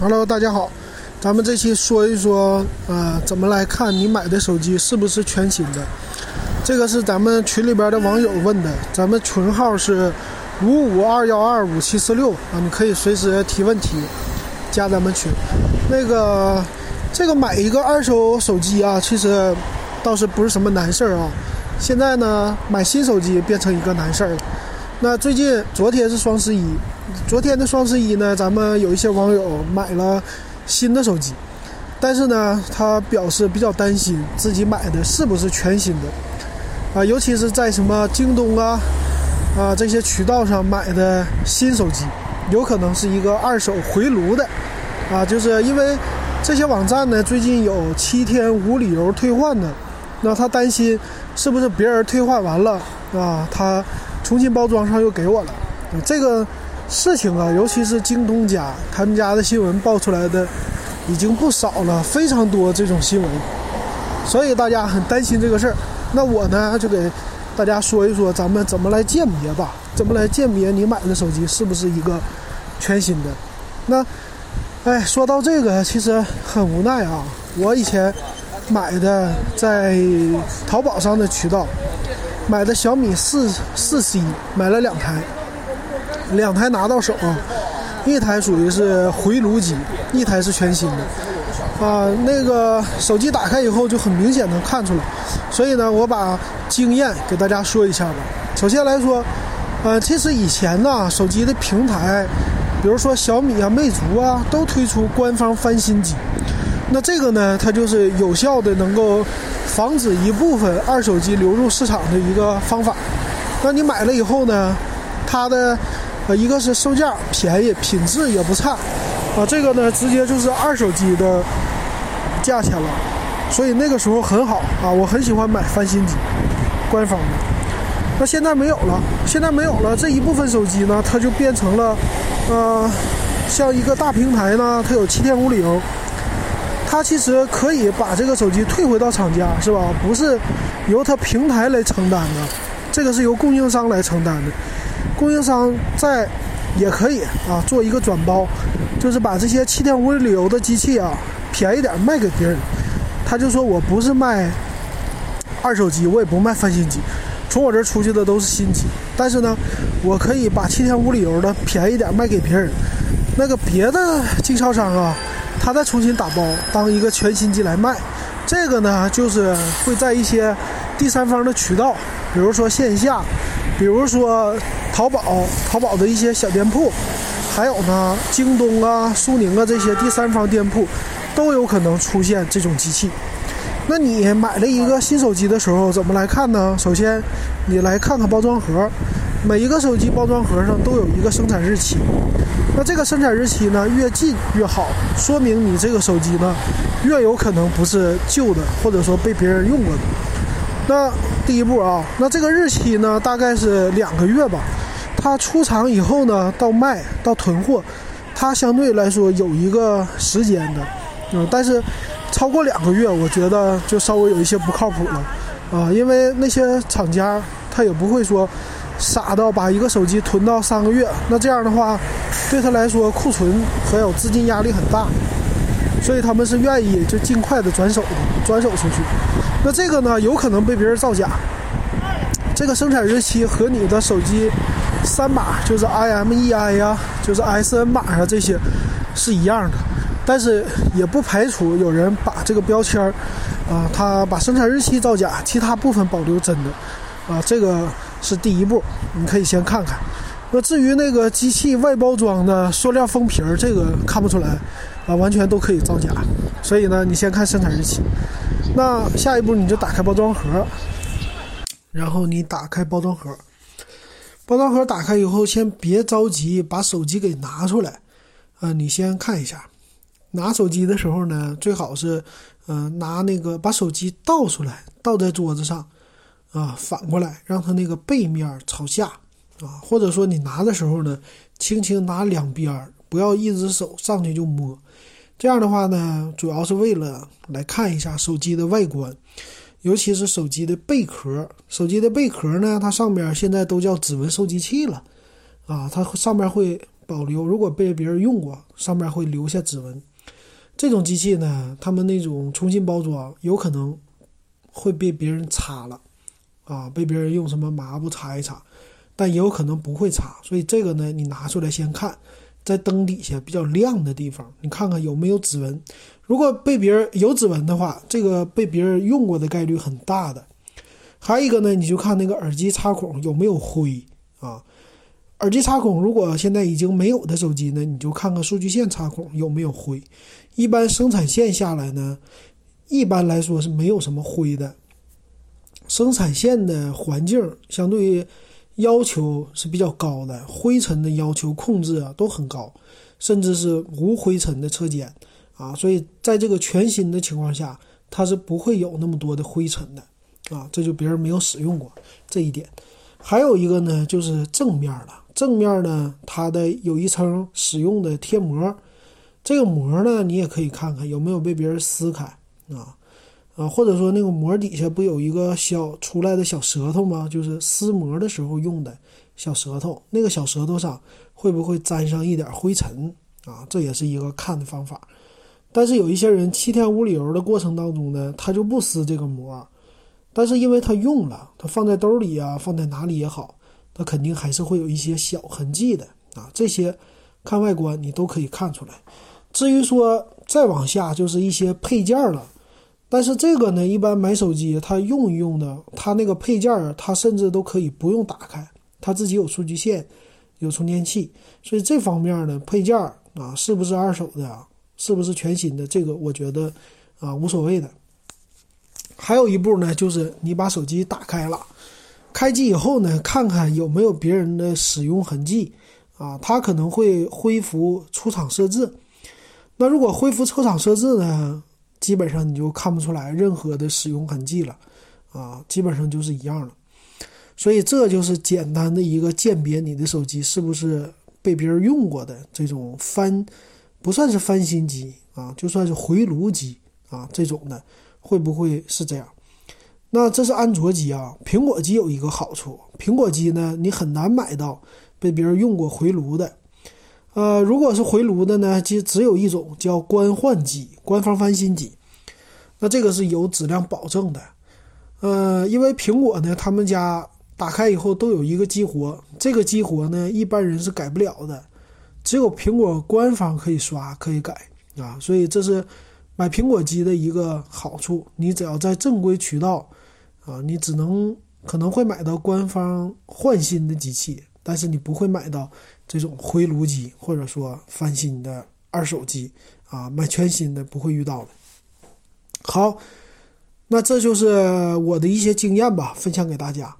Hello，大家好，咱们这期说一说，呃，怎么来看你买的手机是不是全新的？这个是咱们群里边的网友问的，咱们群号是五五二幺二五七四六啊，你可以随时提问题，加咱们群。那个，这个买一个二手手机啊，其实倒是不是什么难事儿啊。现在呢，买新手机变成一个难事儿了。那最近昨天是双十一，昨天的双十一呢，咱们有一些网友买了新的手机，但是呢，他表示比较担心自己买的是不是全新的啊，尤其是在什么京东啊啊这些渠道上买的新手机，有可能是一个二手回炉的啊，就是因为这些网站呢最近有七天无理由退换的，那他担心是不是别人退换完了啊，他。重新包装上又给我了，这个事情啊，尤其是京东家他们家的新闻爆出来的已经不少了，非常多这种新闻，所以大家很担心这个事儿。那我呢就给大家说一说，咱们怎么来鉴别吧？怎么来鉴别你买的手机是不是一个全新的？那，哎，说到这个，其实很无奈啊。我以前买的在淘宝上的渠道。买的小米四四 C，买了两台，两台拿到手，一台属于是回炉机，一台是全新的，啊，那个手机打开以后就很明显能看出来，所以呢，我把经验给大家说一下吧。首先来说，呃，其实以前呢，手机的平台，比如说小米啊、魅族啊，都推出官方翻新机，那这个呢，它就是有效的能够。防止一部分二手机流入市场的一个方法。那你买了以后呢？它的呃，一个是售价便宜，品质也不差啊。这个呢，直接就是二手机的价钱了。所以那个时候很好啊，我很喜欢买翻新机，官方的。那现在没有了，现在没有了。这一部分手机呢，它就变成了呃，像一个大平台呢，它有七天无理由。它其实可以把这个手机退回到厂家，是吧？不是由它平台来承担的，这个是由供应商来承担的。供应商在也可以啊，做一个转包，就是把这些七天无理由的机器啊，便宜点卖给别人。他就说我不是卖二手机，我也不卖翻新机，从我这出去的都是新机。但是呢，我可以把七天无理由的便宜点卖给别人。那个别的经销商啊。他再重新打包当一个全新机来卖，这个呢就是会在一些第三方的渠道，比如说线下，比如说淘宝、淘宝的一些小店铺，还有呢京东啊、苏宁啊这些第三方店铺，都有可能出现这种机器。那你买了一个新手机的时候，怎么来看呢？首先，你来看看包装盒，每一个手机包装盒上都有一个生产日期。那这个生产日期呢，越近越好，说明你这个手机呢，越有可能不是旧的，或者说被别人用过的。那第一步啊，那这个日期呢，大概是两个月吧。它出厂以后呢，到卖到囤货，它相对来说有一个时间的，嗯，但是超过两个月，我觉得就稍微有一些不靠谱了，啊，因为那些厂家他也不会说傻到把一个手机囤到三个月，那这样的话。对他来说，库存还有资金压力很大，所以他们是愿意就尽快的转手的，转手出去。那这个呢，有可能被别人造假。这个生产日期和你的手机三码，就是 IMEI 呀，就是 SN 码啊这些是一样的，但是也不排除有人把这个标签啊，他把生产日期造假，其他部分保留真的啊，这个是第一步，你可以先看看。那至于那个机器外包装的塑料封皮儿，这个看不出来，啊，完全都可以造假。所以呢，你先看生产日期。那下一步你就打开包装盒，然后你打开包装盒。包装盒打开以后，先别着急把手机给拿出来，啊，你先看一下。拿手机的时候呢，最好是，嗯，拿那个把手机倒出来，倒在桌子上，啊，反过来，让它那个背面朝下。啊，或者说你拿的时候呢，轻轻拿两边，不要一只手上去就摸。这样的话呢，主要是为了来看一下手机的外观，尤其是手机的贝壳。手机的贝壳呢，它上面现在都叫指纹收集器了，啊，它上面会保留，如果被别人用过，上面会留下指纹。这种机器呢，他们那种重新包装，有可能会被别人擦了，啊，被别人用什么抹布擦一擦，但也有可能不会擦。所以这个呢，你拿出来先看，在灯底下比较亮的地方，你看看有没有指纹。如果被别人有指纹的话，这个被别人用过的概率很大的。还有一个呢，你就看那个耳机插孔有没有灰啊。耳机插孔如果现在已经没有的手机呢，你就看看数据线插孔有没有灰。一般生产线下来呢，一般来说是没有什么灰的。生产线的环境相对于要求是比较高的，灰尘的要求控制啊都很高，甚至是无灰尘的车间啊，所以在这个全新的情况下，它是不会有那么多的灰尘的啊。这就别人没有使用过这一点。还有一个呢，就是正面了，正面呢，它的有一层使用的贴膜。这个膜呢，你也可以看看有没有被别人撕开啊，啊，或者说那个膜底下不有一个小出来的小舌头吗？就是撕膜的时候用的小舌头，那个小舌头上会不会沾上一点灰尘啊？这也是一个看的方法。但是有一些人七天无理由的过程当中呢，他就不撕这个膜，但是因为他用了，他放在兜里啊，放在哪里也好，他肯定还是会有一些小痕迹的啊。这些看外观你都可以看出来。至于说再往下就是一些配件了，但是这个呢，一般买手机它用一用的，它那个配件儿它甚至都可以不用打开，它自己有数据线，有充电器，所以这方面呢，配件儿啊，是不是二手的，是不是全新的，这个我觉得啊无所谓的。还有一步呢，就是你把手机打开了，开机以后呢，看看有没有别人的使用痕迹啊，它可能会恢复出厂设置。那如果恢复出厂设置呢？基本上你就看不出来任何的使用痕迹了，啊，基本上就是一样了。所以这就是简单的一个鉴别你的手机是不是被别人用过的这种翻，不算是翻新机啊，就算是回炉机啊这种的，会不会是这样？那这是安卓机啊，苹果机有一个好处，苹果机呢你很难买到被别人用过回炉的。呃，如果是回炉的呢，其实只有一种叫官换机、官方翻新机，那这个是有质量保证的。呃，因为苹果呢，他们家打开以后都有一个激活，这个激活呢，一般人是改不了的，只有苹果官方可以刷可以改啊，所以这是买苹果机的一个好处。你只要在正规渠道啊，你只能可能会买到官方换新的机器，但是你不会买到。这种回炉机或者说翻新的二手机啊，买全新的不会遇到的。好，那这就是我的一些经验吧，分享给大家。